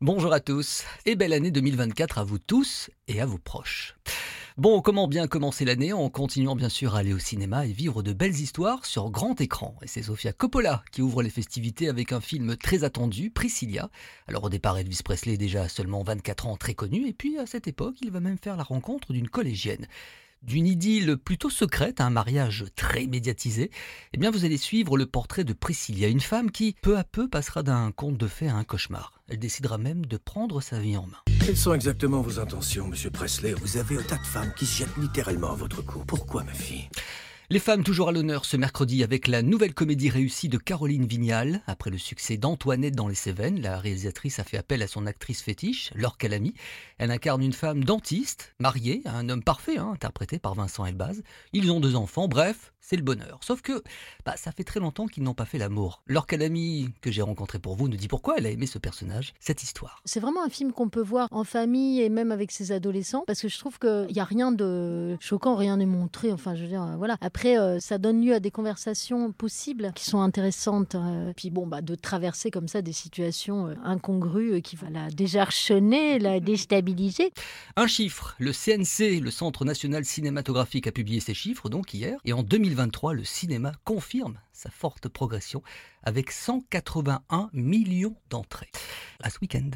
Bonjour à tous et belle année 2024 à vous tous et à vos proches. Bon, comment bien commencer l'année en continuant bien sûr à aller au cinéma et vivre de belles histoires sur grand écran? Et c'est Sofia Coppola qui ouvre les festivités avec un film très attendu, Priscilla. Alors au départ, Elvis Presley est déjà seulement 24 ans, très connu, et puis à cette époque, il va même faire la rencontre d'une collégienne d'une idylle plutôt secrète à un mariage très médiatisé, eh bien vous allez suivre le portrait de Priscilla, une femme qui peu à peu passera d'un conte de fées à un cauchemar. Elle décidera même de prendre sa vie en main. Quelles sont exactement vos intentions, monsieur Presley? Vous avez un tas de femmes qui se jettent littéralement à votre cou. Pourquoi, ma fille? Les femmes toujours à l'honneur ce mercredi avec la nouvelle comédie réussie de Caroline Vignal. Après le succès d'Antoinette dans les Cévennes, la réalisatrice a fait appel à son actrice fétiche, Laure Calamy. Elle incarne une femme dentiste, mariée à un homme parfait, hein, interprété par Vincent Elbaz. Ils ont deux enfants, bref, c'est le bonheur. Sauf que bah, ça fait très longtemps qu'ils n'ont pas fait l'amour. Laure Calamy, que j'ai rencontré pour vous, nous dit pourquoi elle a aimé ce personnage, cette histoire. C'est vraiment un film qu'on peut voir en famille et même avec ses adolescents parce que je trouve qu'il n'y a rien de choquant, rien n'est montré. Enfin, je veux dire, euh, voilà. Euh, ça donne lieu à des conversations possibles qui sont intéressantes. euh, puis bon, bah, de traverser comme ça des situations euh, incongrues qui va la décharchonner, la déstabiliser. Un chiffre, le CNC, le Centre national cinématographique, a publié ces chiffres donc hier, et en 2023, le cinéma confirme sa forte progression avec 181 millions d'entrées. À ce week-end.